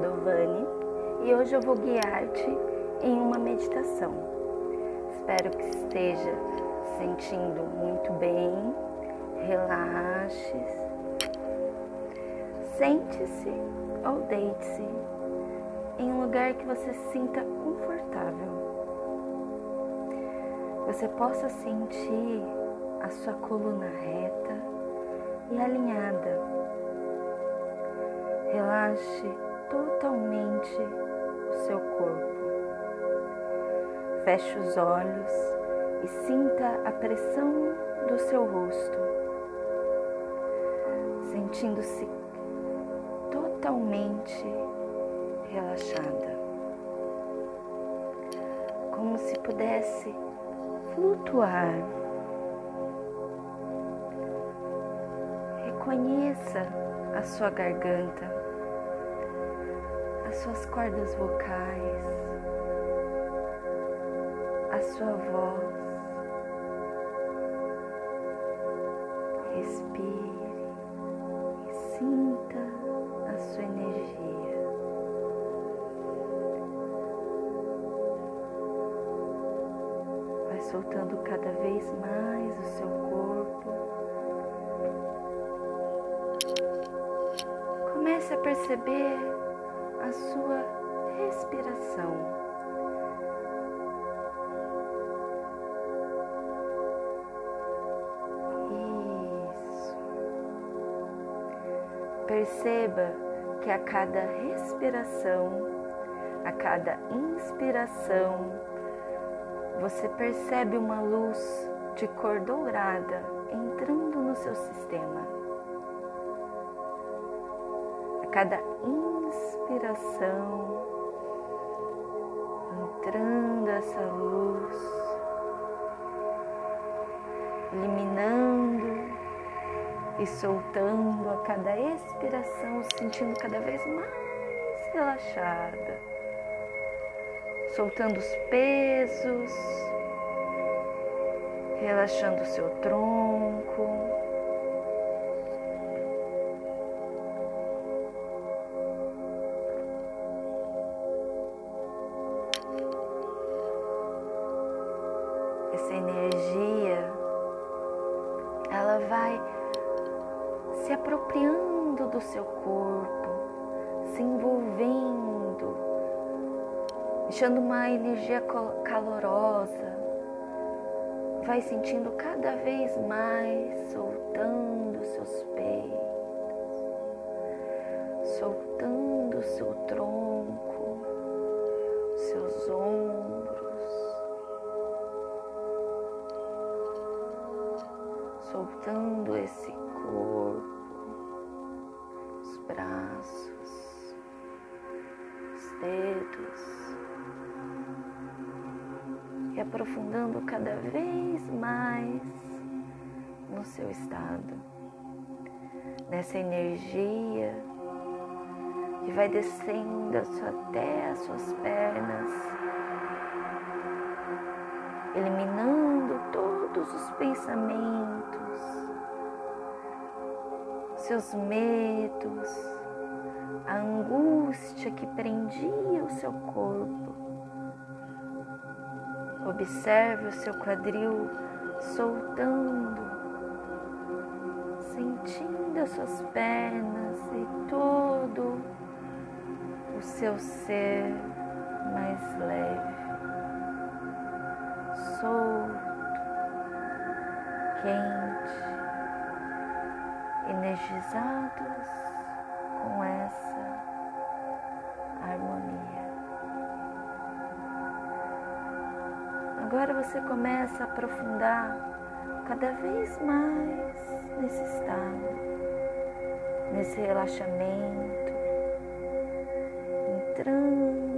Padovani e hoje eu vou guiar-te em uma meditação. Espero que esteja sentindo muito bem, relaxe, sente-se ou deite-se em um lugar que você se sinta confortável. Você possa sentir a sua coluna reta e alinhada. Relaxe totalmente o seu corpo. Feche os olhos e sinta a pressão do seu rosto, sentindo-se totalmente relaxada, como se pudesse flutuar. Reconheça a sua garganta, as suas cordas vocais, a sua voz. Respire e sinta a sua energia. Vai soltando cada vez mais o seu corpo. Comece a perceber a sua respiração. Isso. Perceba que a cada respiração, a cada inspiração, você percebe uma luz de cor dourada entrando no seu sistema. A cada inspiração, entrando essa luz, eliminando e soltando a cada expiração, sentindo cada vez mais relaxada, soltando os pesos, relaxando o seu tronco. Apropriando do seu corpo, se envolvendo, deixando uma energia calorosa. Vai sentindo cada vez mais, soltando seus peitos, soltando seu tronco, seus ombros, soltando esse corpo, braços, os dedos e aprofundando cada vez mais no seu estado, nessa energia que vai descendo até as suas pernas, eliminando todos os pensamentos, seus medos, a angústia que prendia o seu corpo. Observe o seu quadril soltando, sentindo as suas pernas e todo o seu ser mais leve, solto, quente, energizados com essa harmonia. Agora você começa a aprofundar cada vez mais nesse estado, nesse relaxamento, entrando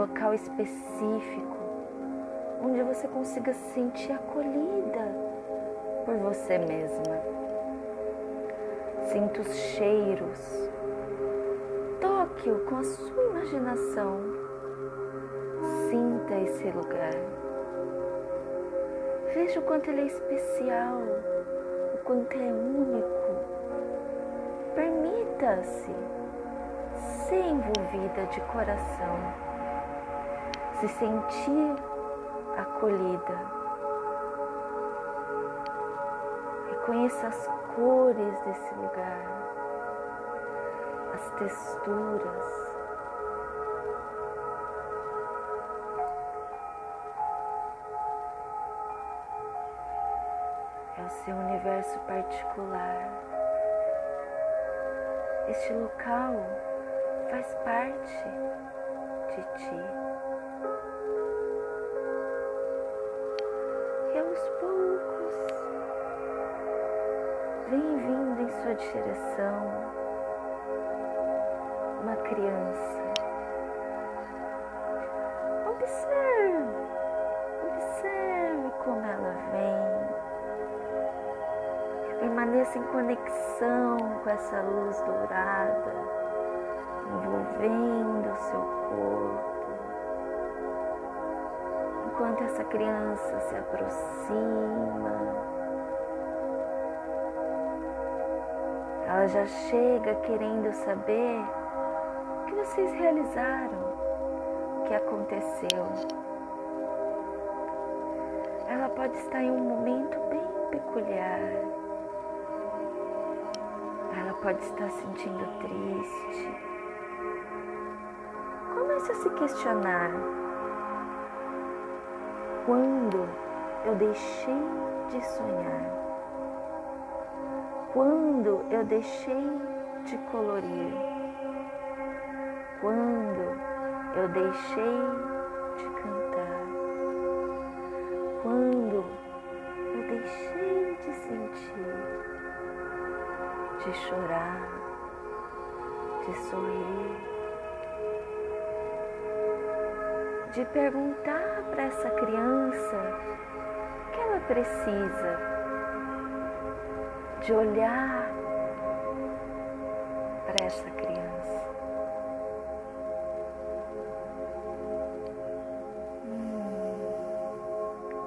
local específico onde você consiga se sentir acolhida por você mesma. Sinta os cheiros. Toque-o com a sua imaginação. Sinta esse lugar. Veja o quanto ele é especial, o quanto é único. Permita-se ser envolvida de coração, se sentir acolhida. Reconheça as cores desse lugar, as texturas. É o seu universo particular. Este local faz parte de ti. Vem vindo em sua direção uma criança. Observe, observe como ela vem. Permaneça em conexão com essa luz dourada, envolvendo o seu corpo. Enquanto essa criança se aproxima, ela já chega querendo saber o que vocês realizaram, o que aconteceu. Ela pode estar em um momento bem peculiar ela pode estar sentindo triste. Comece a se questionar: quando eu deixei de sonhar? Quando eu deixei de colorir? Quando eu deixei de cantar? Quando eu deixei de sentir? de chorar, de sorrir, de perguntar para essa criança o que ela precisa, de olhar para essa criança. Hum,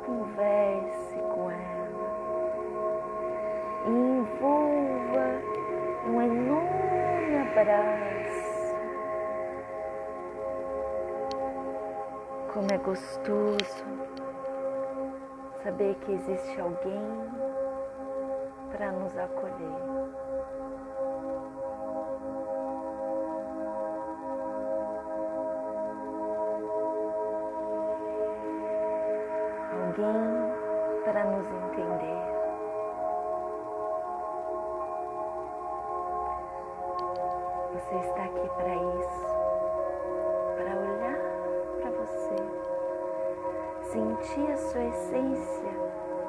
converse com ela, envolva um enorme abraço. Como é gostoso saber que existe alguém para nos acolher. Alguém para nos entender. Você está aqui para isso, para olhar para você, sentir a sua essência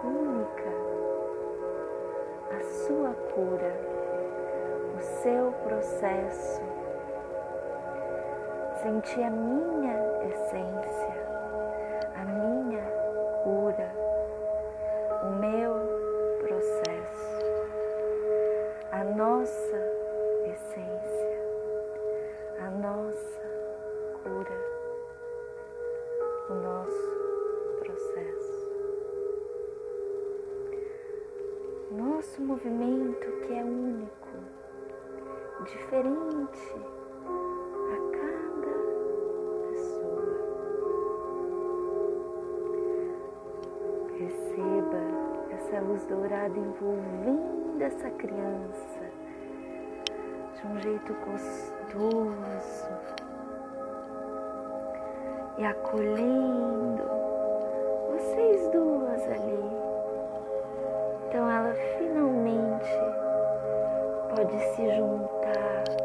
única, cura, o seu processo, sentir a minha essência, Nosso movimento que é único, diferente a cada pessoa. Receba essa luz dourada envolvendo essa criança de um jeito gostoso e acolhendo vocês duas ali. Ela finalmente pode se juntar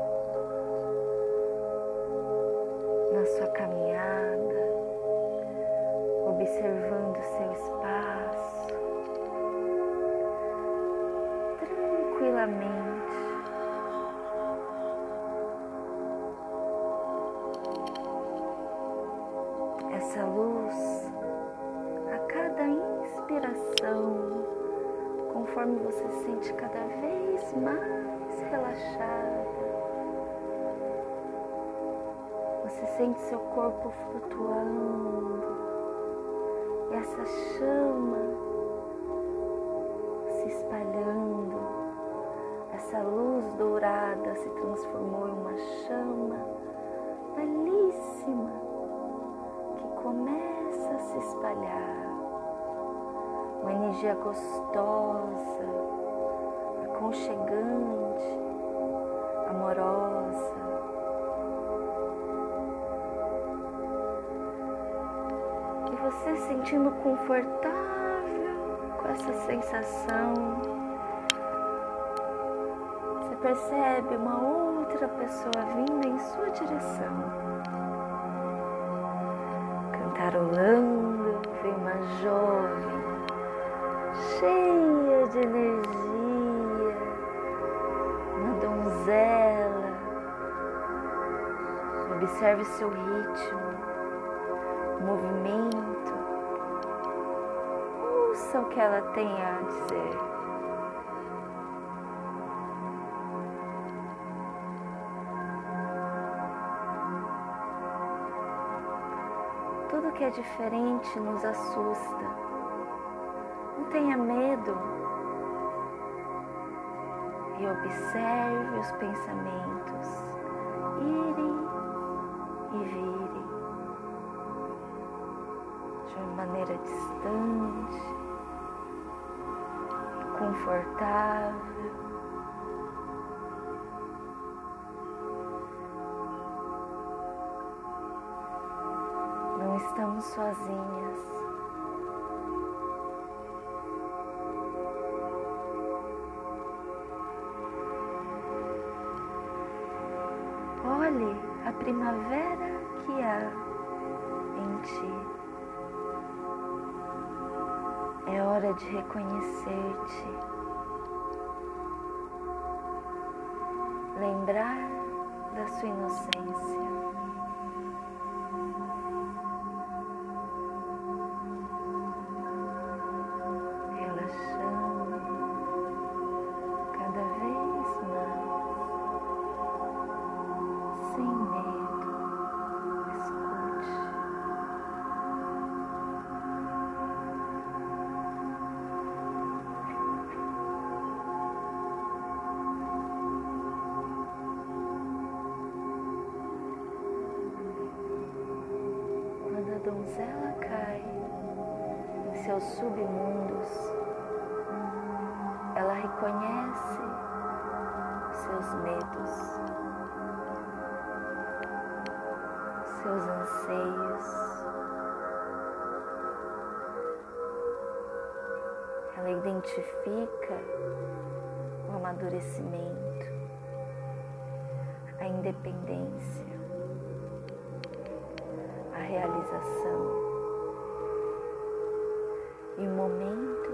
gostosa, aconchegante, amorosa. E você sentindo confortável essa sensação, você percebe uma outra pessoa vindo em sua direção, cantarolando, vem uma jovem, cheia de energia, uma donzela. Observe seu ritmo, movimento ouça o que ela tem a dizer. Tudo que é diferente nos assusta. Tenha medo e observe os pensamentos irem e virem de uma maneira distante confortável. Não estamos sozinhas. Olhe a primavera que há em ti. É hora de reconhecer-te, lembrar da sua inocência. Donzela cai em seus submundos, ela reconhece seus medos, seus anseios. Ela identifica o amadurecimento, a independência realização. E um momento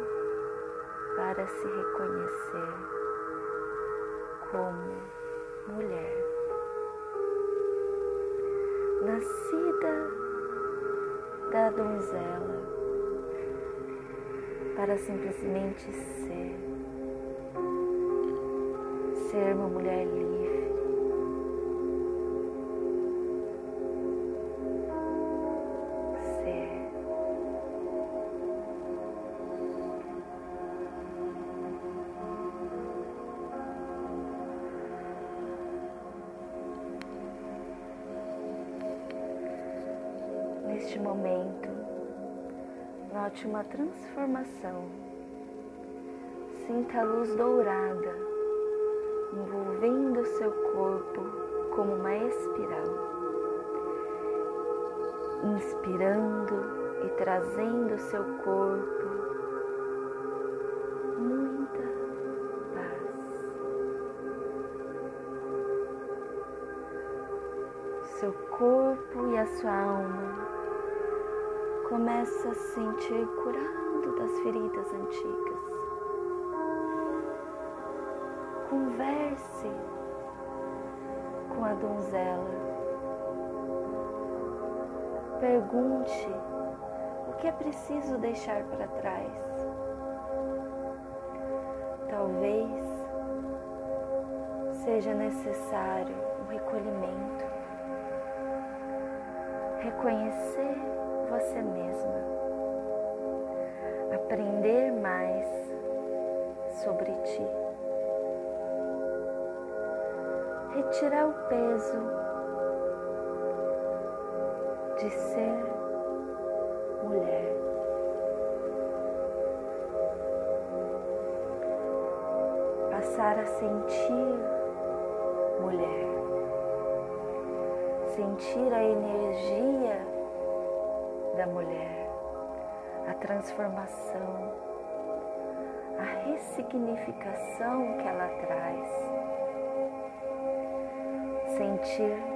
para se reconhecer como mulher, nascida da donzela para simplesmente ser, ser uma mulher livre note uma transformação. Sinta a luz dourada envolvendo seu corpo como uma espiral, inspirando e trazendo seu corpo muita paz. Seu corpo e a sua alma começa a se sentir curado das feridas antigas, Converse com a donzela. Pergunte o que é preciso deixar para trás. Talvez seja necessário um recolhimento, reconhecer você mesma, aprender mais sobre ti, retirar o peso de ser mulher. Passar a sentir mulher, sentir a energia da mulher, a transformação, a ressignificação que ela traz, sentir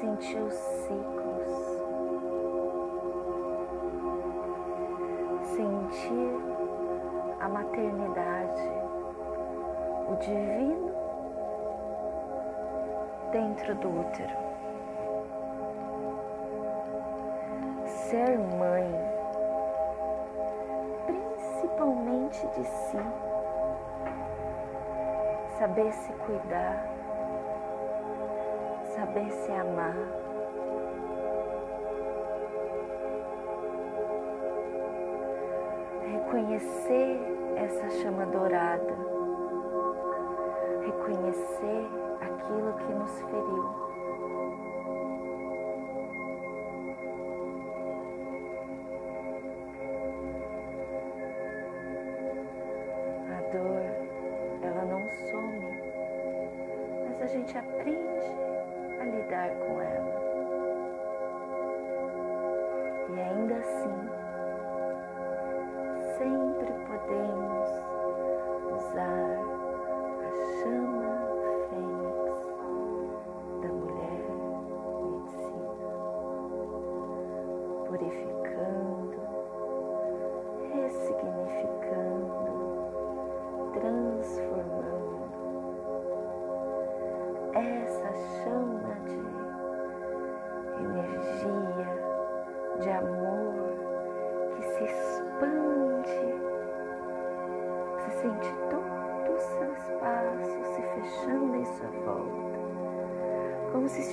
sentir os ciclos, sentir a maternidade, o divino dentro do útero. Ser mãe, principalmente de si, saber se cuidar saber se amar. Reconhecer essa chama dourada, reconhecer aquilo que nos feriu. A dor, ela não some, mas a gente aprende a lidar com ela. E ainda assim, sempre podemos usar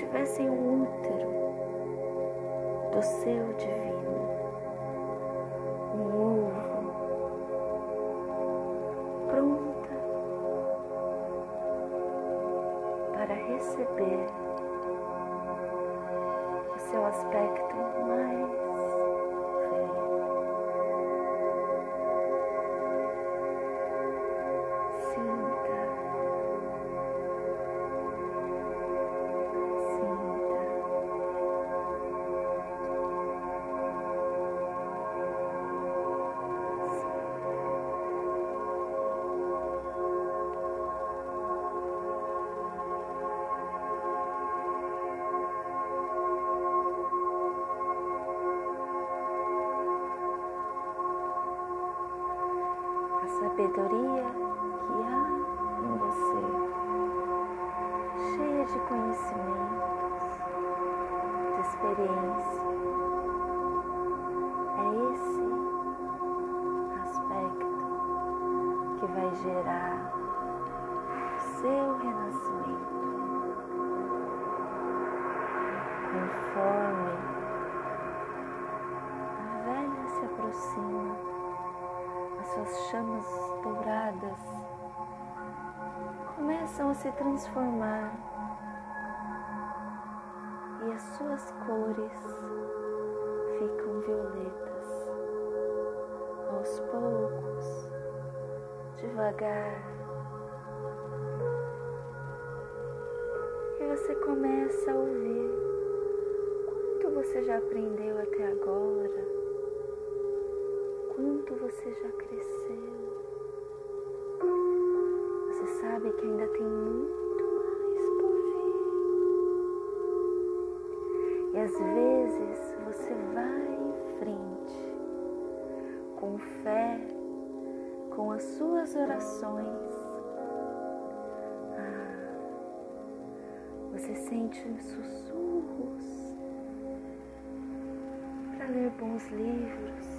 como se estivesse em um útero do seu divino, sabedoria que há em você, cheia de conhecimentos, de experiência. É esse aspecto que vai gerar começam a se transformar e as suas cores ficam violetas aos poucos, devagar. E você começa a ouvir quanto você já aprendeu até agora quanto você já cresceu. Que ainda tem muito mais por vir. E às vezes você vai em frente com fé orações. Ah, você sente sussurros para ler bons livros,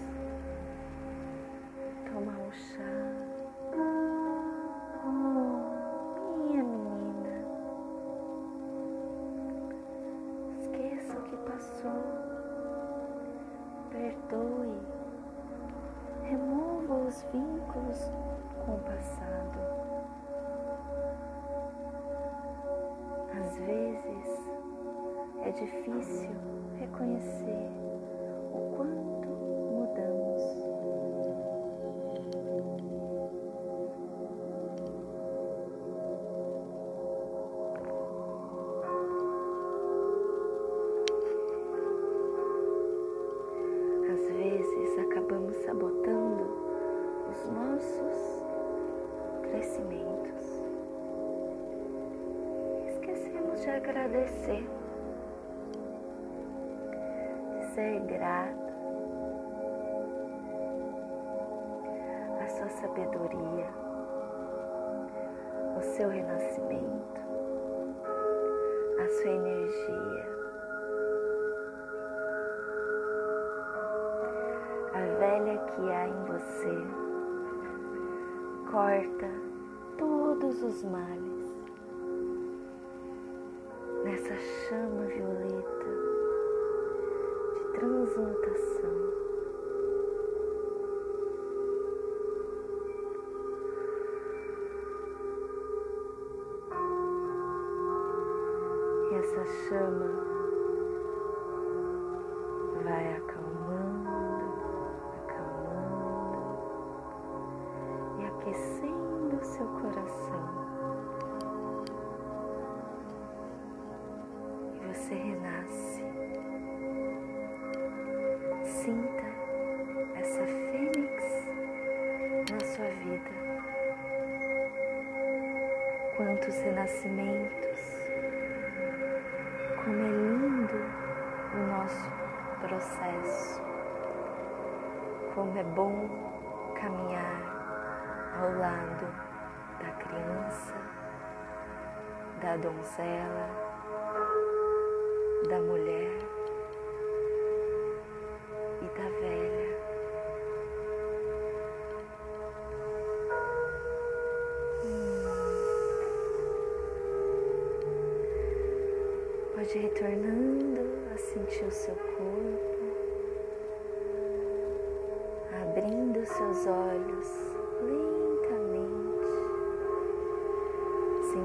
sabotando os nossos crescimentos. Esquecemos de agradecer, de ser grato à sua sabedoria, ao seu renascimento, à sua energia. Que há em você corta todos os males nessa chama violeta de transmutação. E essa chama lado da criança, da donzela, da mulher e da velha. Hum. Pode retornando a sentir o seu corpo, abrindo seus olhos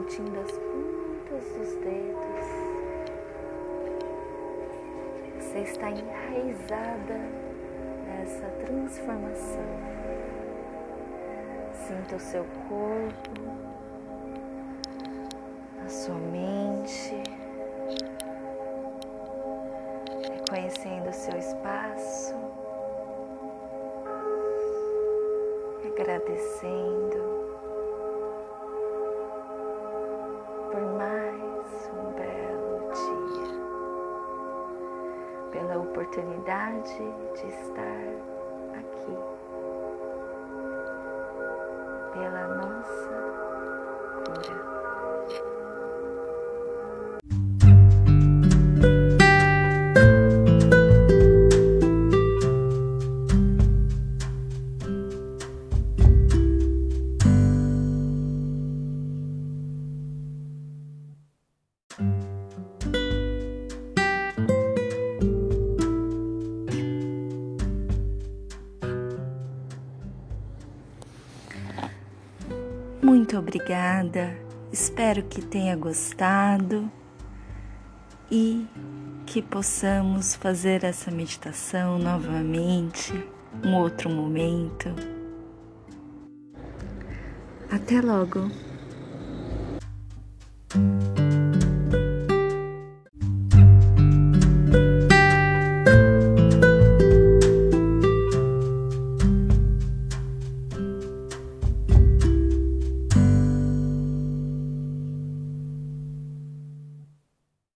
sentindo as pontas dos dedos. Você está enraizada nessa transformação. Sinta o seu corpo, a sua mente, reconhecendo o seu espaço, agradecendo oportunidade de estar Muito obrigada, espero que tenha gostado e que possamos fazer essa meditação novamente, um outro momento. Até logo!